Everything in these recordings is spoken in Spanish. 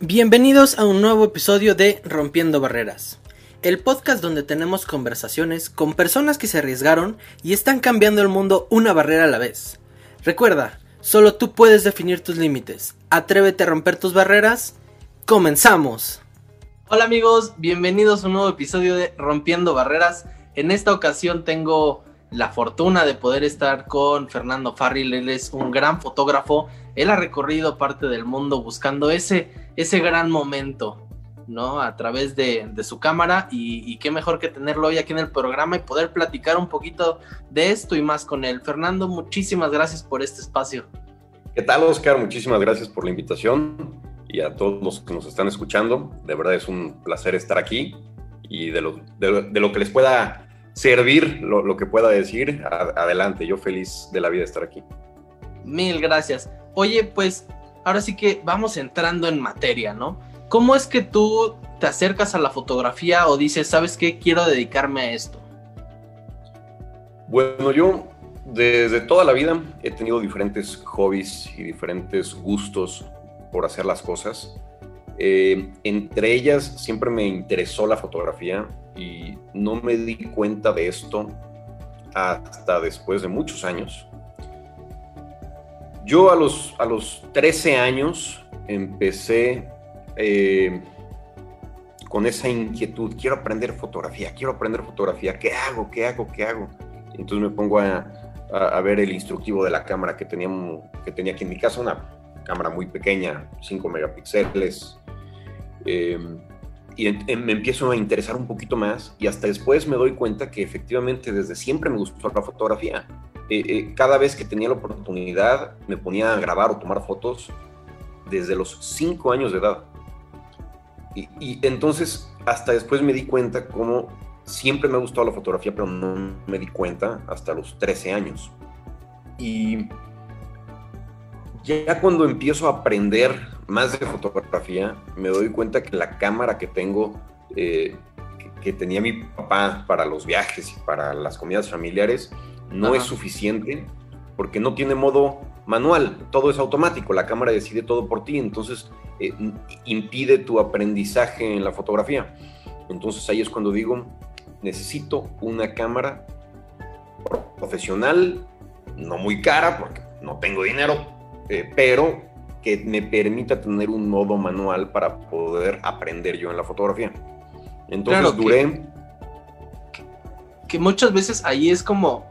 Bienvenidos a un nuevo episodio de Rompiendo Barreras, el podcast donde tenemos conversaciones con personas que se arriesgaron y están cambiando el mundo una barrera a la vez. Recuerda, solo tú puedes definir tus límites. Atrévete a romper tus barreras. ¡Comenzamos! Hola amigos, bienvenidos a un nuevo episodio de Rompiendo Barreras. En esta ocasión tengo la fortuna de poder estar con Fernando Farril. Él es un gran fotógrafo. Él ha recorrido parte del mundo buscando ese ese gran momento, ¿no? A través de, su cámara y, qué mejor que tenerlo hoy aquí en el programa y poder platicar un poquito de esto y más con él. Fernando, muchísimas gracias por este espacio. ¿Qué tal, Oscar? Muchísimas gracias por la invitación y a todos los que nos están escuchando. De verdad es un placer estar aquí y de lo, de, lo que les pueda servir, lo, lo que pueda decir, adelante. Yo feliz de la vida de estar aquí. Mil gracias. Oye, pues ahora sí que vamos entrando en materia, ¿no? ¿Cómo es que tú te acercas a la fotografía o dices, sabes qué, quiero dedicarme a esto? Bueno, yo desde toda la vida he tenido diferentes hobbies y diferentes gustos por hacer las cosas. Eh, entre ellas siempre me interesó la fotografía y no me di cuenta de esto hasta después de muchos años. Yo a los, a los 13 años empecé eh, con esa inquietud, quiero aprender fotografía, quiero aprender fotografía, ¿qué hago? ¿Qué hago? ¿Qué hago? Entonces me pongo a, ver el instructivo de la cámara que, teníamos, que tenía aquí en mi casa, una cámara muy pequeña, 5 megapíxeles. Eh, y me empiezo a interesar un poquito más y hasta después me doy cuenta que efectivamente desde siempre me gustó la fotografía. Eh, eh, cada vez que tenía la oportunidad me ponía a grabar o tomar fotos desde los 5 años de edad. Y, entonces hasta después me di cuenta cómo siempre me ha gustado la fotografía, pero no me di cuenta hasta los 13 años. Y ya cuando empiezo a aprender más de fotografía, me doy cuenta que la cámara que tengo, eh, que, tenía mi papá para los viajes y para las comidas familiares, no es suficiente porque no tiene modo manual, todo es automático, la cámara decide todo por ti, entonces eh, impide tu aprendizaje en la fotografía. Entonces ahí es cuando digo, necesito una cámara profesional, no muy cara porque no tengo dinero, eh, pero que me permita tener un modo manual para poder aprender yo en la fotografía. Entonces duré... que muchas veces ahí es como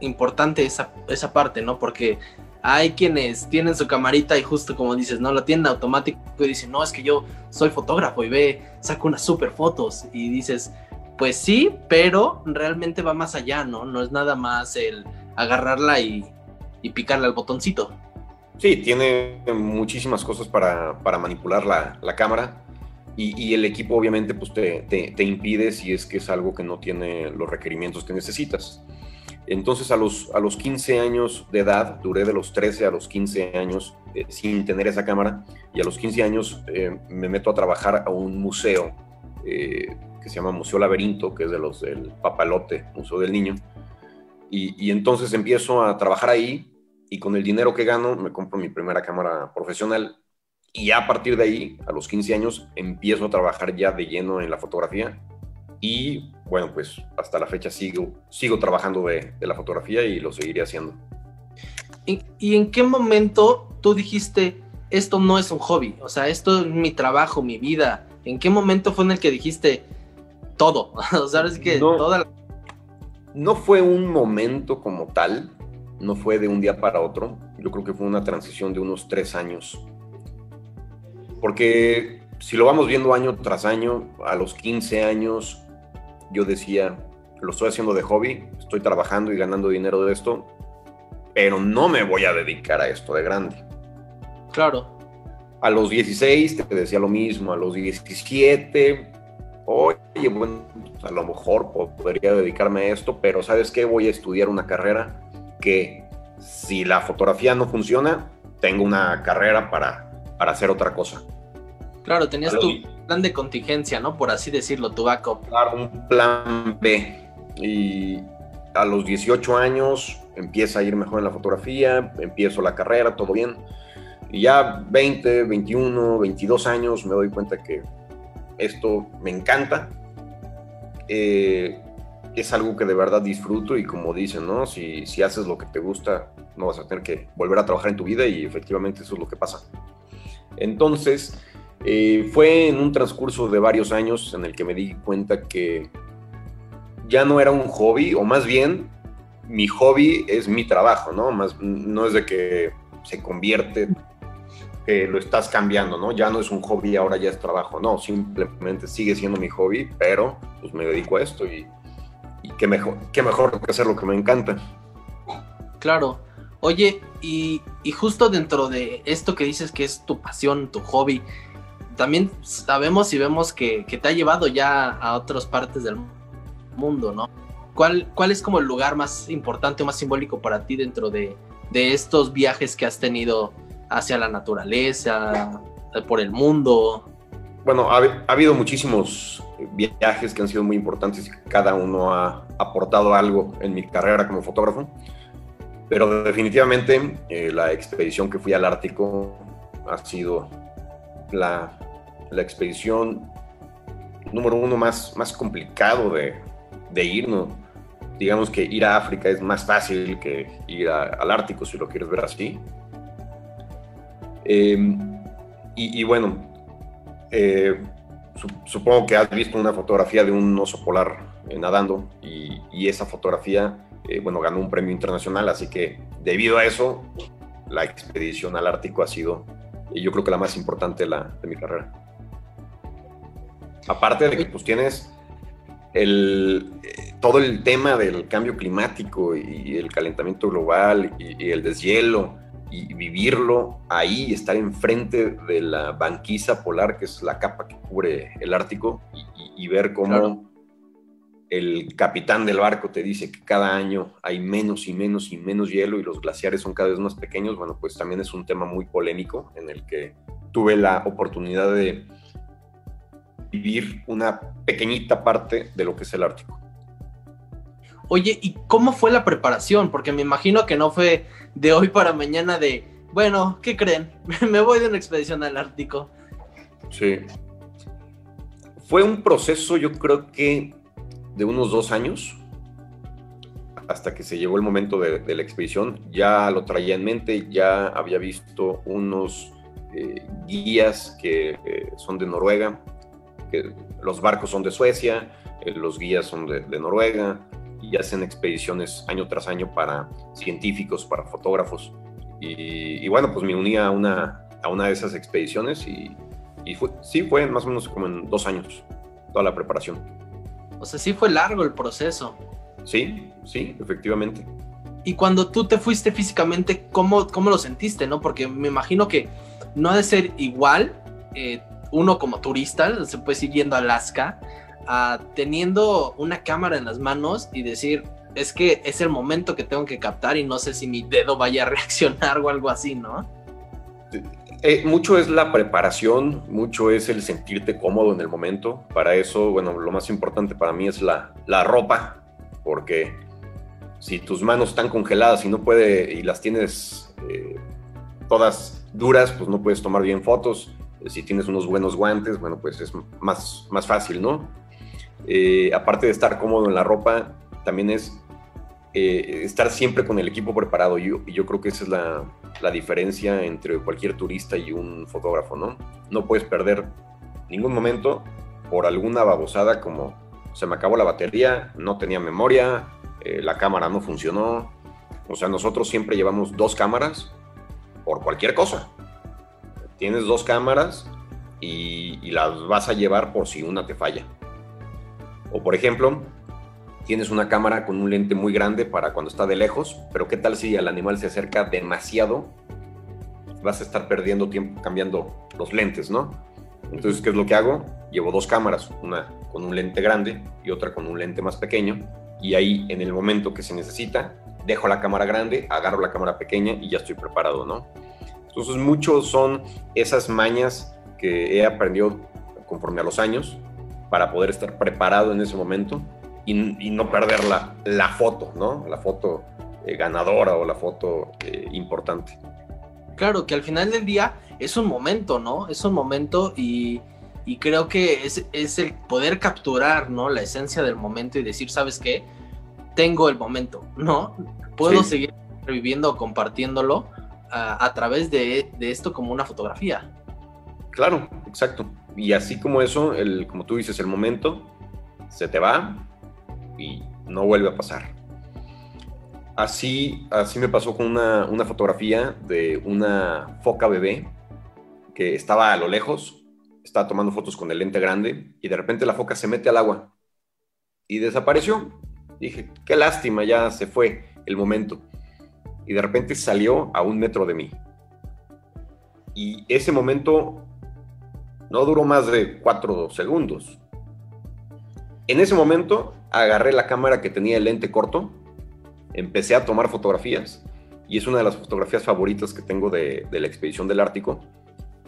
importante esa, esa parte, ¿no? Porque hay quienes tienen su camarita y justo como dices, no, la tienen automático y dicen, no, es que yo soy fotógrafo y ve, saco unas super fotos y dices, pues sí, pero realmente va más allá, ¿no? No es nada más el agarrarla y, y picarle al botoncito. Sí, tiene muchísimas cosas para, para manipular la, la cámara y, y, el equipo obviamente pues te, te, te impide si es que es algo que no tiene los requerimientos que necesitas. Entonces a los, a los 15 años de edad, duré de los 13 a los 15 años eh, sin tener esa cámara y a los 15 años eh, me meto a trabajar a un museo eh, que se llama Museo Laberinto, que es de los del Papalote, Museo del Niño. Y, y, entonces empiezo a trabajar ahí y con el dinero que gano me compro mi primera cámara profesional y ya a partir de ahí, a los 15 años, empiezo a trabajar ya de lleno en la fotografía y bueno, pues hasta la fecha sigo, sigo trabajando de, la fotografía y lo seguiré haciendo. ¿Y, en qué momento tú dijiste, esto no es un hobby? O sea, esto es mi trabajo, mi vida. ¿En qué momento fue en el que dijiste todo? o sea, es que no, No fue un momento como tal, no fue de un día para otro. Yo creo que fue una transición de unos tres años. Porque si lo vamos viendo año tras año, a los 15 años yo decía, lo estoy haciendo de hobby, estoy trabajando y ganando dinero de esto, pero no me voy a dedicar a esto de grande. Claro. A los 16 te decía lo mismo, a los 17, oye, bueno, a lo mejor podría dedicarme a esto, pero ¿sabes qué? Voy a estudiar una carrera que si la fotografía no funciona, tengo una carrera para, para hacer otra cosa. Claro, tenías tu plan de contingencia, ¿no? Por así decirlo, tu backup. Claro, un plan B. Y a los 18 años empieza a ir mejor en la fotografía, empiezo la carrera, todo bien. Y ya 20, 21, 22 años me doy cuenta que esto me encanta. Eh, es algo que de verdad disfruto y como dicen, ¿no? Si, si haces lo que te gusta, no vas a tener que volver a trabajar en tu vida y efectivamente eso es lo que pasa. Entonces, eh, fue en un transcurso de varios años en el que me di cuenta que ya no era un hobby, o más bien mi hobby es mi trabajo, ¿no? Más, no es de que se convierte, que lo estás cambiando, ¿no? Ya no es un hobby, ahora ya es trabajo, no, simplemente sigue siendo mi hobby, pero pues me dedico a esto y, y qué mejor, qué mejor que hacer lo que me encanta. Claro. Oye, y, y justo dentro de esto que dices que es tu pasión, tu hobby, también sabemos y vemos que, que te ha llevado ya a otras partes del mundo, ¿no? ¿Cuál, ¿Cuál es como el lugar más importante o más simbólico para ti dentro de, de estos viajes que has tenido hacia la naturaleza, por el mundo? Bueno, ha, ha, habido muchísimos viajes que han sido muy importantes y cada uno ha aportado algo en mi carrera como fotógrafo, pero definitivamente eh, la expedición que fui al Ártico ha sido la, la expedición número uno más, más complicado de, de digamos que ir a África es más fácil que ir al Ártico, si lo quieres ver así. Em, y, bueno, eh, supongo que has visto una fotografía de un oso polar eh, nadando y, esa fotografía, eh, bueno, ganó un premio internacional, así que debido a eso, la expedición al Ártico ha sido, yo creo que la más importante de mi carrera. Aparte de que pues tienes el, todo el tema del cambio climático y el calentamiento global y, el deshielo y vivirlo ahí, estar enfrente de la banquisa polar, que es la capa que cubre el Ártico, y, ver cómo el capitán del barco te dice que cada año hay menos y menos y menos hielo y los glaciares son cada vez más pequeños, bueno, pues también es un tema muy polémico en el que tuve la oportunidad de vivir una pequeñita parte de lo que es el Ártico. Oye, ¿y cómo fue la preparación? Porque me imagino que no fue de hoy para mañana de, bueno, ¿qué creen? me voy de una expedición al Ártico. Sí. Fue un proceso, yo creo que de unos dos años, hasta que se llegó el momento de, la expedición. Ya lo traía en mente, ya había visto unos eh, guías que eh, son de Noruega, que los barcos son de Suecia, eh, los guías son de, Noruega y hacen expediciones año tras año para científicos, para fotógrafos. Y, bueno, pues me uní a una, a una de esas expediciones y, fue, sí, fue más o menos como en dos años toda la preparación. O sea, sí fue largo el proceso. Sí, sí, efectivamente. Y cuando tú te fuiste físicamente, ¿cómo, cómo lo sentiste? no Porque me imagino que no ha de ser igual eh, uno como turista, se puede ir yendo a Alaska, teniendo una cámara en las manos y decir, es que es el momento que tengo que captar y no sé si mi dedo vaya a reaccionar o algo así, ¿no? Eh, mucho es la preparación, mucho es el sentirte cómodo en el momento. Para eso, bueno, lo más importante para mí es la, la ropa, porque si tus manos están congeladas y no puede y las tienes eh, todas duras, pues no puedes tomar bien fotos si tienes unos buenos guantes, bueno, pues es más, más fácil, ¿no? Eh, aparte de estar cómodo en la ropa, también es eh, estar siempre con el equipo preparado. Y yo, creo que esa es la, la, diferencia entre cualquier turista y un fotógrafo, ¿no? No puedes perder ningún momento por alguna babosada como se me acabó la batería, no tenía memoria, eh, la cámara no funcionó. O sea, nosotros siempre llevamos dos cámaras por cualquier cosa tienes dos cámaras y, las vas a llevar por si una te falla. O por ejemplo, tienes una cámara con un lente muy grande para cuando está de lejos, pero ¿qué tal si el animal se acerca demasiado? Vas a estar perdiendo tiempo cambiando los lentes, ¿no? Entonces, ¿qué es lo que hago? Llevo dos cámaras, una con un lente grande y otra con un lente más pequeño, y ahí en el momento que se necesita, dejo la cámara grande, agarro la cámara pequeña y ya estoy preparado, ¿no? Entonces, muchos son esas mañas que he aprendido conforme a los años para poder estar preparado en ese momento y, no perder la, la, foto, ¿no? La foto eh, ganadora o la foto eh, importante. Claro, que al final del día es un momento, ¿no? Es un momento y, creo que es, es, el poder capturar, ¿no? La esencia del momento y decir, ¿sabes qué? Tengo el momento, ¿no? Puedo seguir reviviendo o compartiéndolo a, través de, esto como una fotografía. Claro, exacto. Y así como eso, el, como tú dices, el momento se te va y no vuelve a pasar. Así, así me pasó con una, una fotografía de una foca bebé que estaba a lo lejos, estaba tomando fotos con el lente grande y de repente la foca se mete al agua y desapareció. Dije, qué lástima, ya se fue el momento y de repente salió a un metro de mí. Y ese momento no duró más de cuatro segundos. En ese momento agarré la cámara que tenía el lente corto, empecé a tomar fotografías y es una de las fotografías favoritas que tengo de, la expedición del Ártico,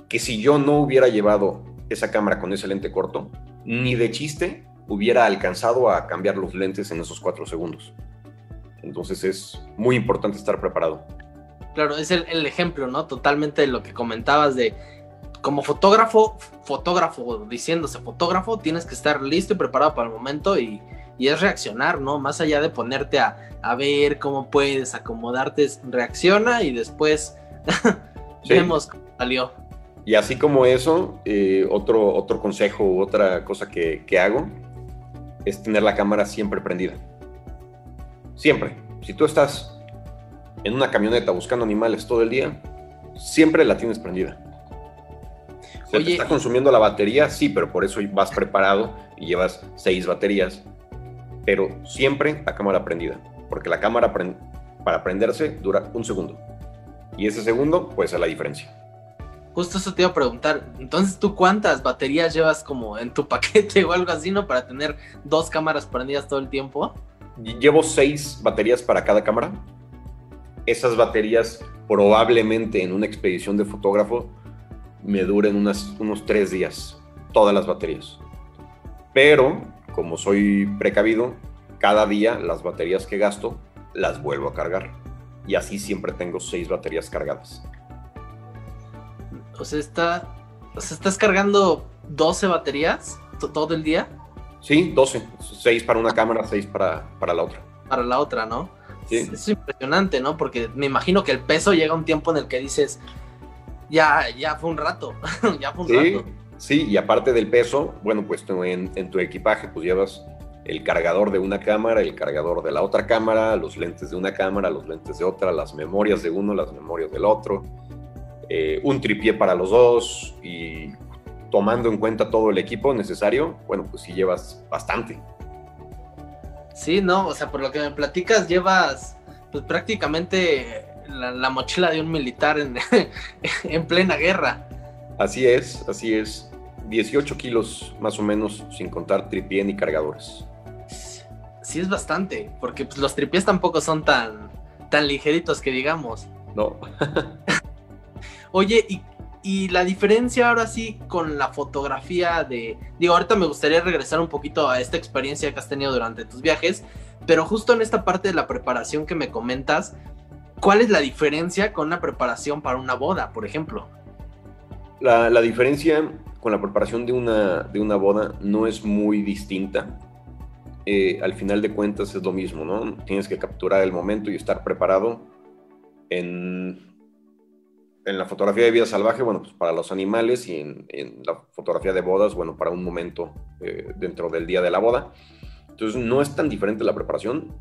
que si yo no hubiera llevado esa cámara con ese lente corto, ni de chiste hubiera alcanzado a cambiar los lentes en esos cuatro segundos. Entonces es muy importante estar preparado. Claro, es el, ejemplo, ¿no? Totalmente de lo que comentabas de como fotógrafo, fotógrafo, diciéndose fotógrafo, tienes que estar listo y preparado para el momento y, es reaccionar, ¿no? Más allá de ponerte a, ver cómo puedes acomodarte, reacciona y después vemos cómo salió. Y así como eso, eh, otro, otro consejo u otra cosa que, que hago es tener la cámara siempre prendida. Siempre. Si tú estás en una camioneta buscando animales todo el día, siempre la tienes prendida. ¿Se te está consumiendo la batería? Sí, pero por eso vas preparado y llevas seis baterías. Pero siempre la cámara prendida. Porque la cámara para prenderse dura un segundo. Y ese segundo puede ser la diferencia. Justo eso te iba a preguntar. Entonces, ¿tú cuántas baterías llevas como en tu paquete o algo así, no? Para tener dos cámaras prendidas todo el tiempo llevo seis baterías para cada cámara. Esas baterías probablemente en una expedición de fotógrafo me duren unos tres días, todas las baterías. Pero, como soy precavido, cada día las baterías que gasto las vuelvo a cargar. Y así siempre tengo seis baterías cargadas. O sea, está, ¿estás cargando 12 baterías todo el día? Sí, 12. 6 para una cámara, 6 para, para la otra. Para la otra, ¿no? Sí. Es, impresionante, ¿no? Porque me imagino que el peso llega un tiempo en el que dices, ya, ya fue un rato, ya fue un sí, rato. Sí, y aparte del peso, bueno, pues en, en tu equipaje pues llevas el cargador de una cámara, el cargador de la otra cámara, los lentes de una cámara, los lentes de otra, las memorias de uno, las memorias del otro, eh, un tripié para los dos y tomando en cuenta todo el equipo necesario, bueno, pues sí llevas bastante. Sí, no, o sea, por lo que me platicas, llevas pues prácticamente la, mochila de un militar en, en, plena guerra. Así es, así es. 18 kilos más o menos, sin contar tripié ni cargadores. Sí, es bastante, porque pues, los tripiés tampoco son tan, tan ligeritos que digamos. No. Oye, ¿y y la diferencia ahora sí con la fotografía de... Digo, ahorita me gustaría regresar un poquito a esta experiencia que has tenido durante tus viajes, pero justo en esta parte de la preparación que me comentas, ¿cuál es la diferencia con una preparación para una boda, por ejemplo? La, diferencia con la preparación de una, de una boda no es muy distinta. Eh, al final de cuentas es lo mismo, ¿no? Tienes que capturar el momento y estar preparado en en la fotografía de vida salvaje, bueno, pues para los animales y en, la fotografía de bodas, bueno, para un momento eh, dentro del día de la boda. Entonces no es tan diferente la preparación.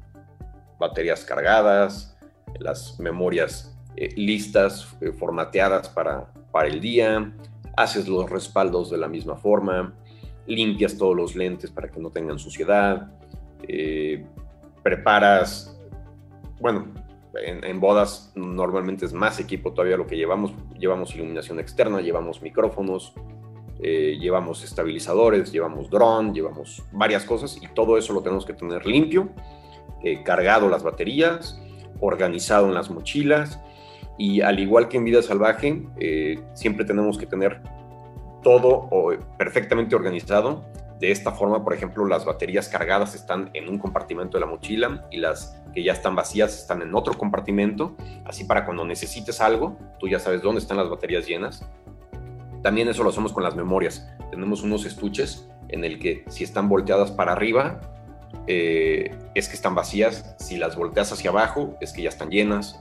Baterías cargadas, las memorias eh, listas, eh, formateadas para, para el día, haces los respaldos de la misma forma, limpias todos los lentes para que no tengan suciedad, preparas, bueno, en, bodas normalmente es más equipo todavía lo que llevamos. Llevamos iluminación externa, llevamos micrófonos, eh, llevamos estabilizadores, llevamos dron, llevamos varias cosas y todo eso lo tenemos que tener limpio, eh, cargado las baterías, organizado en las mochilas y al igual que en vida salvaje, eh, siempre tenemos que tener todo perfectamente organizado De esta forma, por ejemplo, las baterías cargadas están en un compartimento de la mochila y las que ya están vacías están en otro compartimento. Así para cuando necesites algo, tú ya sabes dónde están las baterías llenas. También eso lo hacemos con las memorias. Tenemos unos estuches en el que si están volteadas para arriba, eh, es que están vacías. Si las volteas hacia abajo, es que ya están llenas.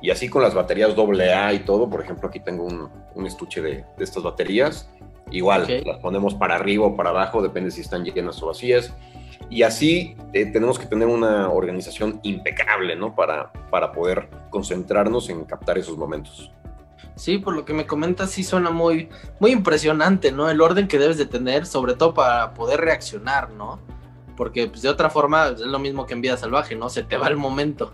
Y así con las baterías AA y todo, por ejemplo, aquí tengo un, estuche de, estas baterías. Igual, las ponemos para arriba o para abajo, depende si están llenas o vacías. Y así eh, tenemos que tener una organización impecable, ¿no? Para, para poder concentrarnos en captar esos momentos. Sí, por lo que me comentas, sí suena muy, muy impresionante, ¿no? El orden que debes de tener, sobre todo para poder reaccionar, ¿no? Porque pues, de otra forma es lo mismo que en vida salvaje, ¿no? Se te va el momento.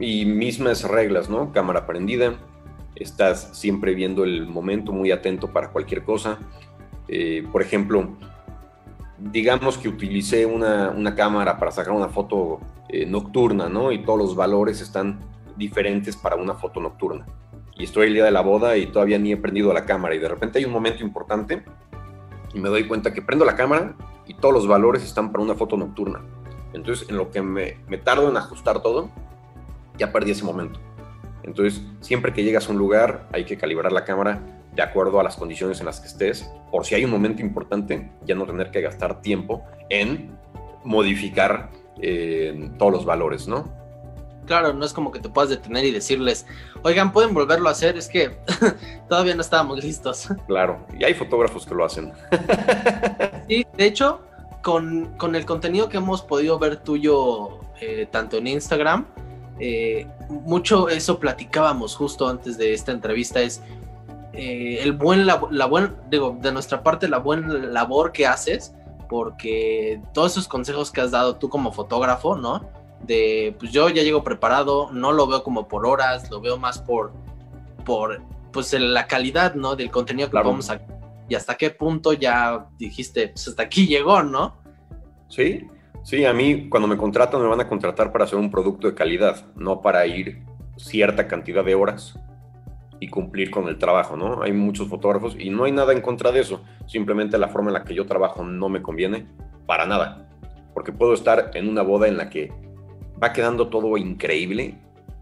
Y mismas reglas, ¿no? Cámara prendida, estás siempre viendo el momento, muy atento para cualquier cosa. Eh, por ejemplo, digamos que utilicé una, cámara para sacar una foto eh, nocturna, ¿no? Y todos los valores están diferentes para una foto nocturna. Y estoy el día de la boda y todavía ni he prendido la cámara y de repente hay un momento importante y me doy cuenta que prendo la cámara y todos los valores están para una foto nocturna. Entonces, en lo que me, me tardo en ajustar todo, ya perdí ese momento. Entonces, siempre que llegas a un lugar, hay que calibrar la cámara de acuerdo a las condiciones en las que estés, por si hay un momento importante, ya no tener que gastar tiempo en modificar eh, todos los valores, ¿no? Claro, no es como que te puedas detener y decirles, oigan, pueden volverlo a hacer, es que todavía no estábamos listos. Claro, y hay fotógrafos que lo hacen. sí, de hecho, con, el contenido que hemos podido ver tuyo, eh, tanto en Instagram, eh, mucho eso platicábamos justo antes de esta entrevista, es eh, el buen, la, buen, digo, de nuestra parte, la buena labor que haces, porque todos esos consejos que has dado tú como fotógrafo, ¿no? De, pues yo ya llego preparado, no lo veo como por horas, lo veo más por, por pues la calidad, ¿no? Del contenido que vamos a... Y hasta qué punto ya dijiste, pues hasta aquí llegó, ¿no? Sí, Sí, a mí cuando me contratan me van a contratar para hacer un producto de calidad, no para ir cierta cantidad de horas y cumplir con el trabajo, ¿no? Hay muchos fotógrafos y no hay nada en contra de eso, simplemente la forma en la que yo trabajo no me conviene para nada, porque puedo estar en una boda en la que va quedando todo increíble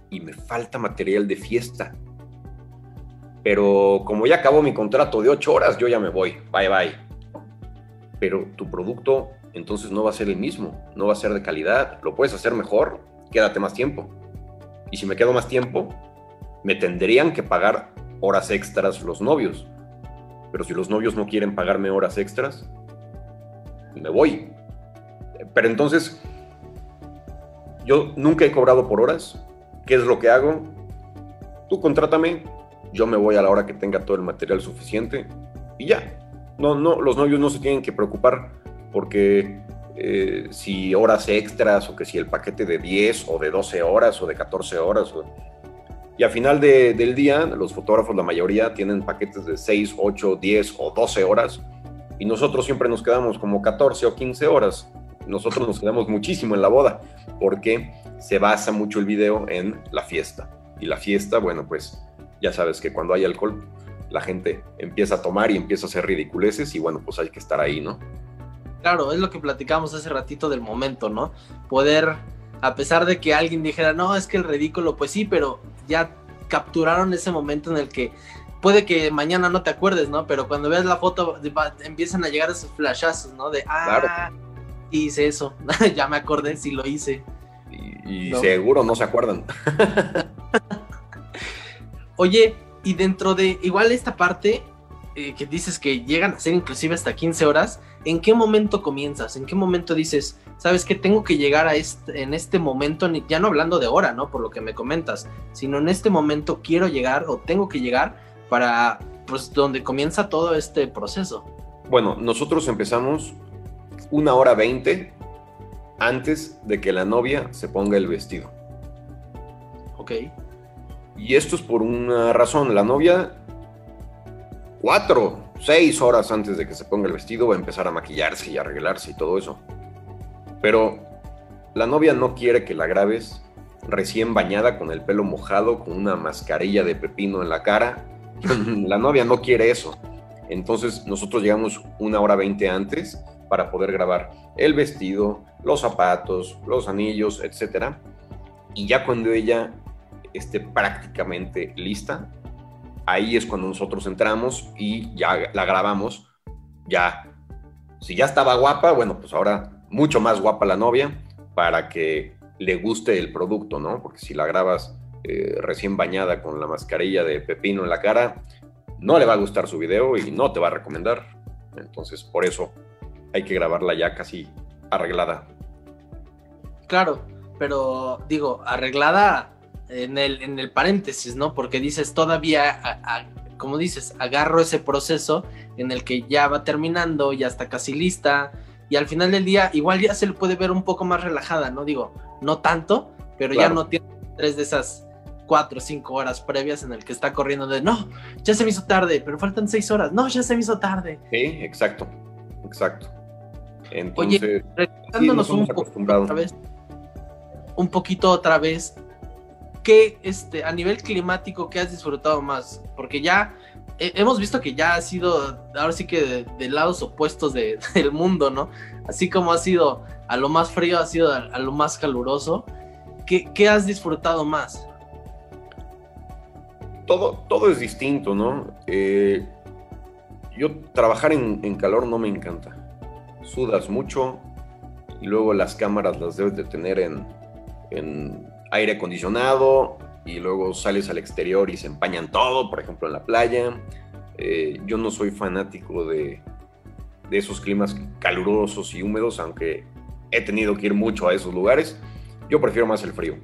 y me falta material de fiesta. Pero como ya acabó mi contrato de ocho horas, yo ya me voy, bye bye. Pero tu producto entonces no va a ser el mismo, no va a ser de calidad. Lo puedes hacer mejor, quédate más tiempo. Y si me quedo más tiempo, me tendrían que pagar horas extras los novios. Pero si los novios no quieren pagarme horas extras, me voy. Pero entonces, yo nunca he cobrado por horas. ¿Qué es lo que hago? Tú contrátame, yo me voy a la hora que tenga todo el material suficiente y ya. No, no, los novios no se tienen que preocupar porque eh, si horas extras o que si el paquete de 10 o de 12 horas o de 14 horas. Y al final del día, los fotógrafos, la mayoría, tienen paquetes de 6, 8, 10 o 12 horas y nosotros siempre nos quedamos como 14 o 15 horas. Nosotros nos quedamos muchísimo en la boda porque se basa mucho el video en la fiesta. Y la fiesta, bueno, pues ya sabes que cuando hay alcohol, la gente empieza a tomar y empieza a hacer ridiculeces y bueno, pues hay que estar ahí, ¿no? Claro, es lo que platicamos hace ratito del momento, ¿no? Poder, a pesar de que alguien dijera, no, es que el ridículo, pues sí, pero ya capturaron ese momento en el que puede que mañana no te acuerdes, ¿no? Pero cuando veas la foto empiezan a llegar esos flashazos, ¿no? De, ah, hice eso, ya me acordé si lo hice. Y, seguro no se acuerdan. Oye, y dentro de igual esta parte, eh, que dices que llegan a ser inclusive hasta 15 horas, ¿en qué momento comienzas? ¿En qué momento dices, sabes que tengo que llegar a este, en este momento, ya no hablando de hora, ¿no? Por lo que me comentas, sino en este momento quiero llegar o tengo que llegar para, pues, donde comienza todo este proceso. Bueno, nosotros empezamos una hora veinte antes de que la novia se ponga el vestido. Ok. Y esto es por una razón. La novia cuatro, seis horas antes de que se ponga el vestido va a empezar a maquillarse y arreglarse y todo eso. Pero la novia no quiere que la grabes recién bañada con el pelo mojado, con una mascarilla de pepino en la cara. la novia no quiere eso. Entonces nosotros llegamos una hora veinte antes para poder grabar el vestido, los zapatos, los anillos, etc. Y ya cuando ella esté prácticamente lista, ahí es cuando nosotros entramos y ya la grabamos. Ya, si ya estaba guapa, bueno, pues ahora mucho más guapa la novia para que le guste el producto, ¿no? Porque si la grabas eh, recién bañada con la mascarilla de pepino en la cara, no le va a gustar su video y no te va a recomendar. Entonces, por eso hay que grabarla ya casi arreglada. Claro, pero digo, arreglada en el, en el paréntesis, ¿no? Porque dices, todavía, como dices, agarro ese proceso en el que ya va terminando, ya está casi lista, y al final del día igual ya se le puede ver un poco más relajada, ¿no? Digo, no tanto, pero ya no tiene tres de esas cuatro o cinco horas previas en el que está corriendo de, no, ya se me hizo tarde, pero faltan seis horas, no, ya se me hizo tarde. Sí, exacto, exacto. Entonces, Oye, regresándonos un poquito otra vez, un poquito otra vez, ¿qué este, a nivel climático, qué has disfrutado más? Porque ya hemos visto que ya ha sido, ahora sí que de, lados opuestos del mundo, ¿no? Así como ha sido a lo más frío, ha sido a, lo más caluroso. ¿Qué, has disfrutado más? Todo, todo es distinto, ¿no? Eh, yo trabajar en, calor no me encanta. Sudas mucho y luego las cámaras las debes de tener en, en aire acondicionado y luego sales al exterior y se empañan todo, por ejemplo en la playa. Eh, yo no soy fanático de, de, esos climas calurosos y húmedos, aunque he tenido que ir mucho a esos lugares. Yo prefiero más el frío.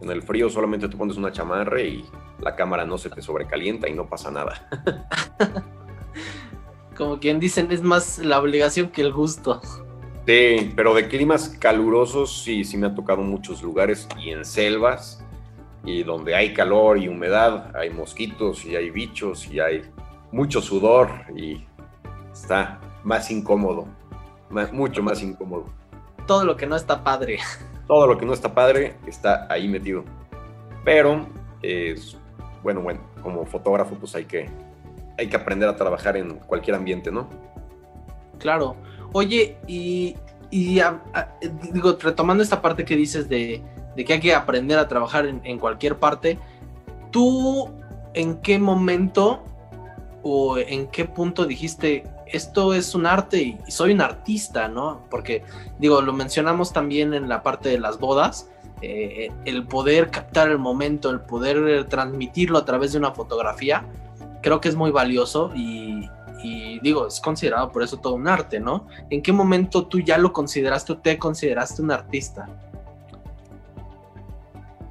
En el frío solamente te pones una chamarra y la cámara no se te sobrecalienta y no pasa nada. Como quien dicen, es más la obligación que el gusto. Sí, pero de climas calurosos sí, sí me ha tocado muchos lugares y en selvas y donde hay calor y humedad, hay mosquitos y hay bichos y hay mucho sudor y está más incómodo, mucho más incómodo. Todo lo que no está padre. Todo lo que no está padre está ahí metido. Pero, es, bueno, bueno, como fotógrafo pues hay que, hay que aprender a trabajar en cualquier ambiente, ¿no? Claro. Oye, y, digo, retomando esta parte que dices de, de que hay que aprender a trabajar en, cualquier parte. ¿Tú en qué momento o en qué punto dijiste, esto es un arte y soy un artista, ¿no? Porque, digo, lo mencionamos también en la parte de las bodas, eh, el poder captar el momento, el poder transmitirlo a través de una fotografía, creo que es muy valioso y, y, digo, es considerado por eso todo un arte, ¿no? ¿En qué momento tú ya lo consideraste o te consideraste un artista?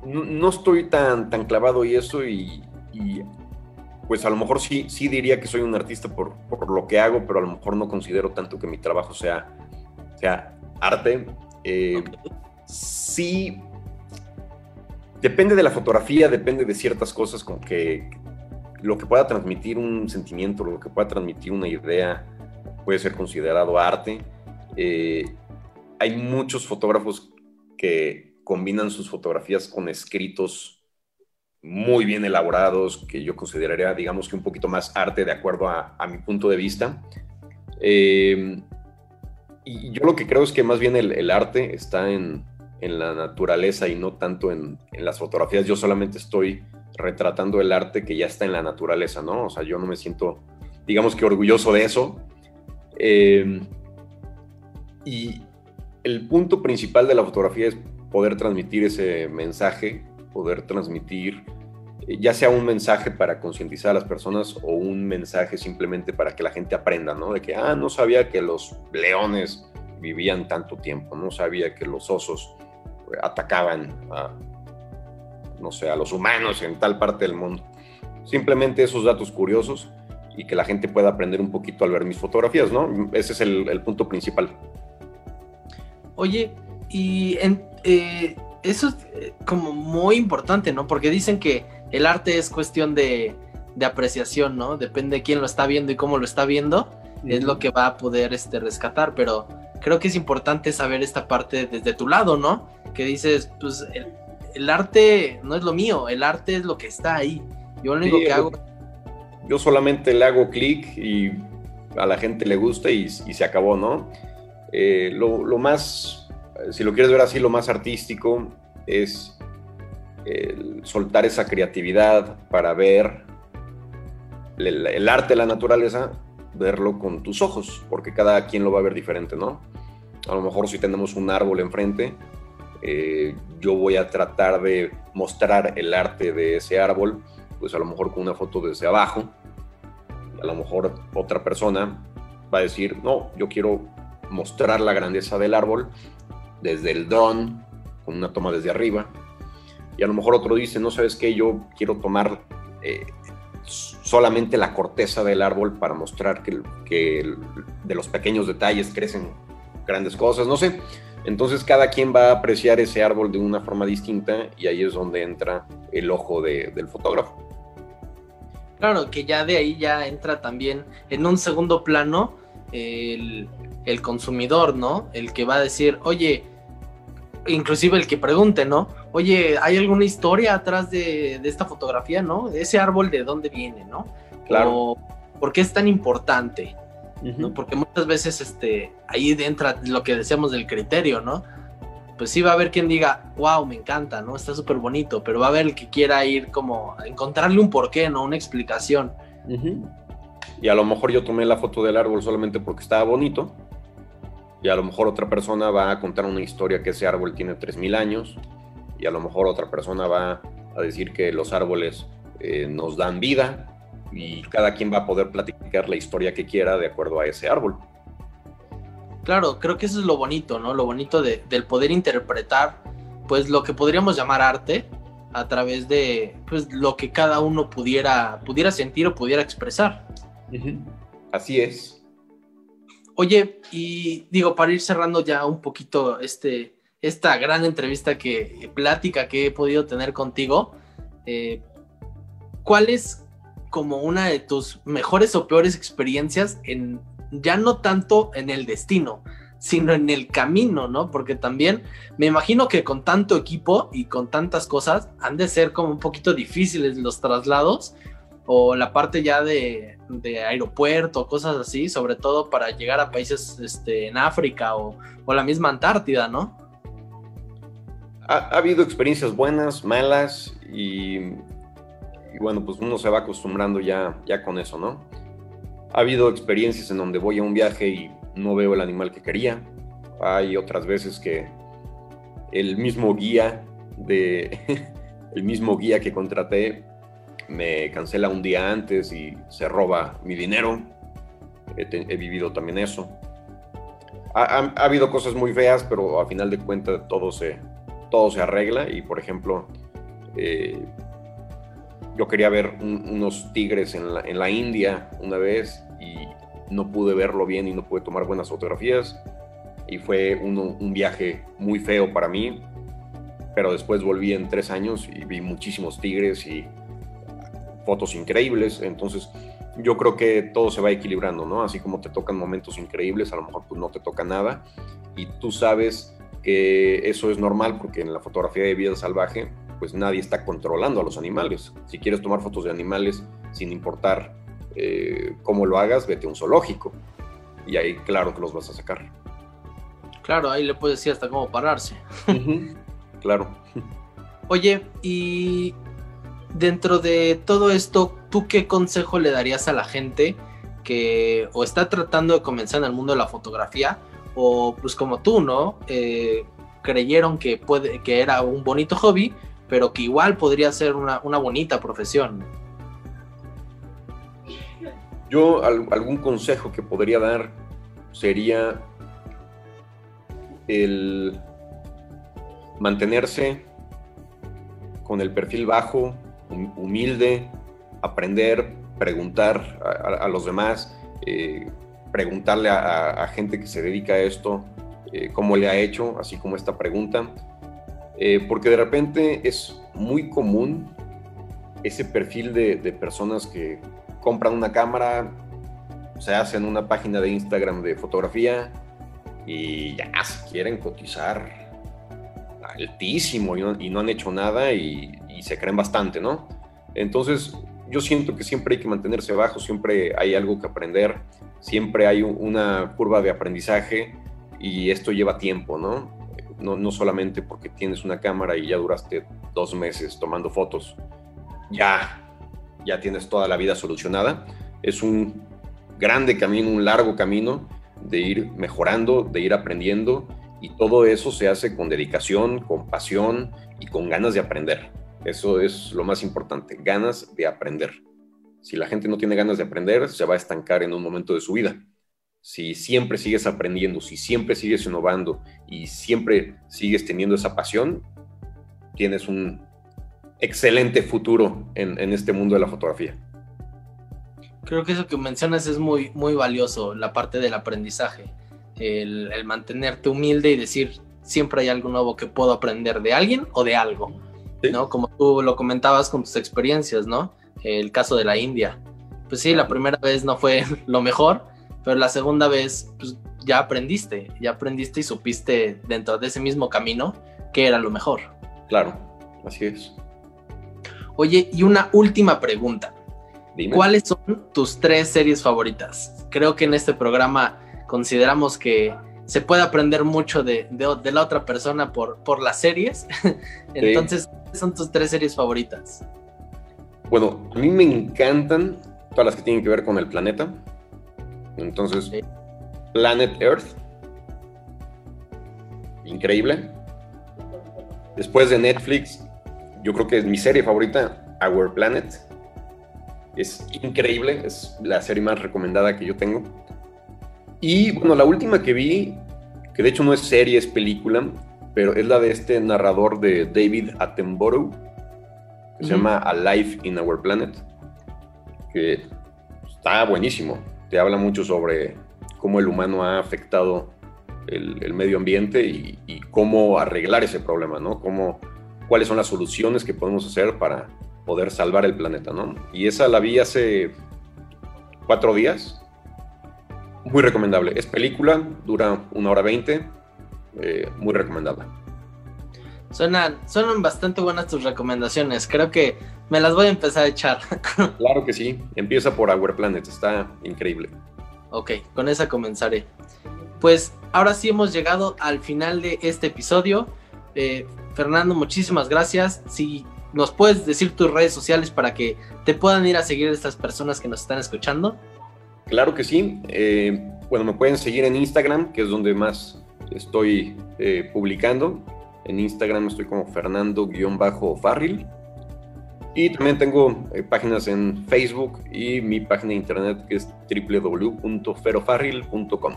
no, estoy tan, tan clavado y eso y, pues a lo mejor sí, sí diría que soy un artista por, lo que hago, pero a lo mejor no considero tanto que mi trabajo sea, sea arte. Eh, sí, depende de la fotografía, depende de ciertas cosas, como que lo que pueda transmitir un sentimiento, lo que pueda transmitir una idea, puede ser considerado arte. Eh, hay muchos fotógrafos que, combinan sus fotografías con escritos muy bien elaborados, que yo consideraría, digamos que un poquito más arte de acuerdo a, mi punto de vista. Eh, y yo lo que creo es que más bien el, arte está en, la naturaleza y no tanto en, las fotografías. Yo solamente estoy retratando el arte que ya está en la naturaleza, ¿no? O sea, yo no me siento, digamos que orgulloso de eso. Eh, y el punto principal de la fotografía es poder transmitir ese mensaje, poder transmitir eh, ya sea un mensaje para concientizar a las personas o un mensaje simplemente para que la gente aprenda, ¿no? De que, ah, no sabía que los leones vivían tanto tiempo, no sabía que los osos eh, atacaban a, no sé, a los humanos en tal parte del mundo. Simplemente esos datos curiosos y que la gente pueda aprender un poquito al ver mis fotografías, ¿no? Ese es el, el punto principal. Oye, y en, eh, eso es eh, como muy importante, ¿no? Porque dicen que el arte es cuestión de, apreciación, ¿no? Depende de quién lo está viendo y cómo lo está viendo, es lo que va a poder este, rescatar, pero creo que es importante saber esta parte desde tu lado, ¿no? Que dices, pues el, arte no es lo mío, el arte es lo que está ahí. Yo lo único que hago... Yo solamente le hago clic y a la gente le gusta y, se acabó, ¿no? Eh, lo, más, si lo quieres ver así, lo más artístico es soltar esa creatividad para ver el, arte de la naturaleza, verlo con tus ojos, porque cada quien lo va a ver diferente, ¿no? A lo mejor si tenemos un árbol enfrente, eh, yo voy a tratar de mostrar el arte de ese árbol, pues a lo mejor con una foto desde abajo, a lo mejor otra persona va a decir, no, yo quiero mostrar la grandeza del árbol desde el drone, con una toma desde arriba. Y a lo mejor otro dice, no sabes qué, yo quiero tomar eh, solamente la corteza del árbol para mostrar que de los pequeños detalles crecen grandes cosas, no sé. Entonces cada quien va a apreciar ese árbol de una forma distinta y ahí es donde entra el ojo del fotógrafo. Claro, que ya de ahí ya entra también en un segundo plano el, consumidor, ¿no? El que va a decir, oye, inclusive el que pregunte, ¿no? Oye, ¿hay alguna historia atrás de, esta fotografía, ¿no? Ese árbol de dónde viene, ¿no? Claro. ¿Por qué es tan importante? ¿No? Porque muchas veces este, ahí entra lo que decíamos del criterio, ¿no? pues sí va a haber quien diga, wow, me encanta, ¿no? Está súper bonito, pero va a haber el que quiera ir como a encontrarle un porqué, ¿no? Una explicación. Y a lo mejor yo tomé la foto del árbol solamente porque estaba bonito, y a lo mejor otra persona va a contar una historia que ese árbol tiene 3.000 años, y a lo mejor otra persona va a decir que los árboles eh, nos dan vida, y cada quien va a poder platicar la historia que quiera de acuerdo a ese árbol. Claro, creo que eso es lo bonito, ¿no? Lo bonito de, del poder interpretar, pues lo que podríamos llamar arte a través de, pues lo que cada uno pudiera, pudiera sentir o pudiera expresar. Así es. Oye, y digo, para ir cerrando ya un poquito este, esta gran entrevista que, plática que he podido tener contigo, eh, ¿cuál es como una de tus mejores o peores experiencias en ya no tanto en el destino, sino en el camino, ¿no? Porque también me imagino que con tanto equipo y con tantas cosas han de ser como un poquito difíciles los traslados o la parte ya de, aeropuerto, cosas así, sobre todo para llegar a países este, en África o, la misma Antártida, ¿no? Ha, habido experiencias buenas, malas y, y, bueno, pues uno se va acostumbrando ya, ya con eso, ¿no? Ha habido experiencias en donde voy a un viaje y no veo el animal que quería. Hay otras veces que el mismo guía de el mismo guía que contraté me cancela un día antes y se roba mi dinero. He, vivido también eso. Ha, habido cosas muy feas, pero a final de cuentas todo se, todo se arregla. Y por ejemplo, eh, yo quería ver unos tigres en la, India una vez y no pude verlo bien y no pude tomar buenas fotografías. Y fue un viaje muy feo para mí, pero después volví en tres años y vi muchísimos tigres y fotos increíbles, entonces yo creo que todo se va equilibrando, ¿no? Así como te tocan momentos increíbles, a lo mejor pues no te toca nada. Y tú sabes que eso es normal porque en la fotografía de vida salvaje pues nadie está controlando a los animales. Si quieres tomar fotos de animales sin importar eh, cómo lo hagas, vete a un zoológico. Y ahí claro que los vas a sacar. Claro, ahí le puedes decir hasta cómo pararse. claro. Oye, y dentro de todo esto, ¿tú qué consejo le darías a la gente que o está tratando de comenzar en el mundo de la fotografía o pues como tú, ¿no? Eh, creyeron que, puede, que era un bonito hobby, pero que igual podría ser una, bonita profesión. Yo algún consejo que podría dar sería el mantenerse con el perfil bajo, humilde, aprender, preguntar a, los demás, eh, preguntarle a, gente que se dedica a esto eh, cómo le ha hecho, así como esta pregunta. Eh, porque de repente es muy común ese perfil de, personas que compran una cámara, se hacen una página de Instagram de fotografía y ya se quieren cotizar altísimo y no, han hecho nada y, se creen bastante, ¿no? Entonces yo siento que siempre hay que mantenerse abajo, siempre hay algo que aprender, siempre hay una curva de aprendizaje y esto lleva tiempo, ¿no? ¿No? No solamente porque tienes una cámara y ya duraste dos meses tomando fotos, ya, ya tienes toda la vida solucionada. Es un grande camino, un largo camino de ir mejorando, de ir aprendiendo y todo eso se hace con dedicación, con pasión y con ganas de aprender. Eso es lo más importante, ganas de aprender. Si la gente no tiene ganas de aprender, se va a estancar en un momento de su vida. Si siempre sigues aprendiendo, si siempre sigues innovando y siempre sigues teniendo esa pasión, tienes un excelente futuro en, este mundo de la fotografía. Creo que eso que mencionas es muy, muy valioso, la parte del aprendizaje, el, mantenerte humilde y decir, siempre hay algo nuevo que puedo aprender de alguien o de algo, ¿no? Como tú lo comentabas con tus experiencias, ¿no? El caso de la India. Pues sí, la primera vez no fue lo mejor, pero la segunda vez pues, ya aprendiste, ya aprendiste y supiste dentro de ese mismo camino que era lo mejor. Claro, así es. Oye, y una última pregunta. ¿Cuáles son tus tres series favoritas? Creo que en este programa consideramos que se puede aprender mucho de, la otra persona por, por las series. Entonces, ¿cuáles son tus tres series favoritas? Bueno, a mí me encantan todas las que tienen que ver con el planeta. Entonces, Planet Earth. Increíble. Después de Netflix, yo creo que es mi serie favorita, Our Planet. Es increíble, es la serie más recomendada que yo tengo. Y bueno, la última que vi, que de hecho no es serie, es película, pero es la de este narrador de David Attenborough, que se llama A Life in Our Planet, que está buenísimo. Te habla mucho sobre cómo el humano ha afectado el, medio ambiente y, cómo arreglar ese problema, ¿no? Cómo cuáles son las soluciones que podemos hacer para poder salvar el planeta, ¿no? Y esa la vi hace cuatro días. Muy recomendable. Es película, dura una hora veinte. Eh, muy recomendable. Suenan, suenan bastante buenas tus recomendaciones. Creo que me las voy a empezar a echar. claro que sí. Empieza por Our Planet. Está increíble. Ok, con esa comenzaré. Pues ahora sí hemos llegado al final de este episodio. Eh, Fernando, muchísimas gracias. Si nos puedes decir tus redes sociales para que te puedan ir a seguir estas personas que nos están escuchando. Claro que sí. Eh, bueno, me pueden seguir en Instagram, que es donde más estoy eh, publicando. En Instagram estoy como Fernando-Farril. Y también tengo eh, páginas en Facebook y mi página de internet que es www.ferofarril.com.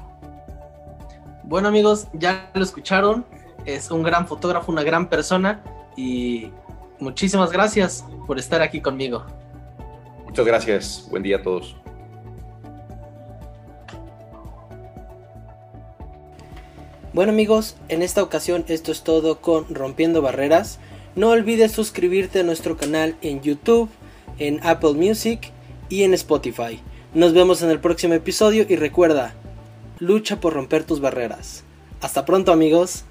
Bueno amigos, ya lo escucharon es un gran fotógrafo, una gran persona y muchísimas gracias por estar aquí conmigo. Muchas gracias, buen día a todos. Bueno amigos, en esta ocasión esto es todo con Rompiendo Barreras. No olvides suscribirte a nuestro canal en YouTube, en Apple Music y en Spotify. Nos vemos en el próximo episodio y recuerda, lucha por romper tus barreras. Hasta pronto amigos.